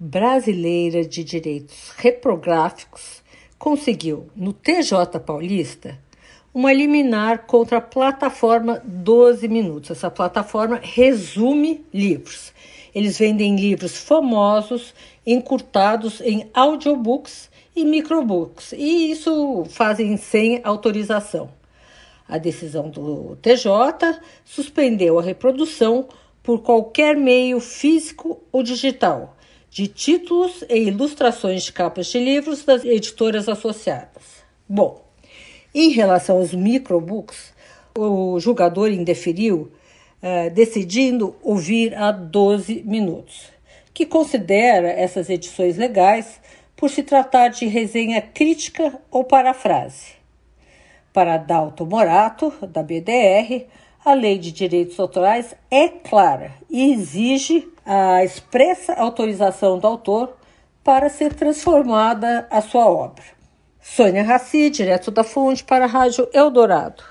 Brasileira de Direitos Reprográficos conseguiu, no TJ Paulista, uma liminar contra a plataforma 12 Minutos. Essa plataforma resume livros. Eles vendem livros famosos, encurtados em audiobooks e microbooks, e isso fazem sem autorização. A decisão do TJ suspendeu a reprodução por qualquer meio físico ou digital de títulos e ilustrações de capas de livros das editoras associadas. Bom, em relação aos microbooks, o julgador indeferiu, uh, decidindo ouvir a 12 minutos, que considera essas edições legais por se tratar de resenha crítica ou parafrase. Para Dalton Morato, da BDR, a lei de direitos autorais é clara e exige a expressa autorização do autor para ser transformada a sua obra. Sônia Raci, direto da fonte para a Rádio Eldorado.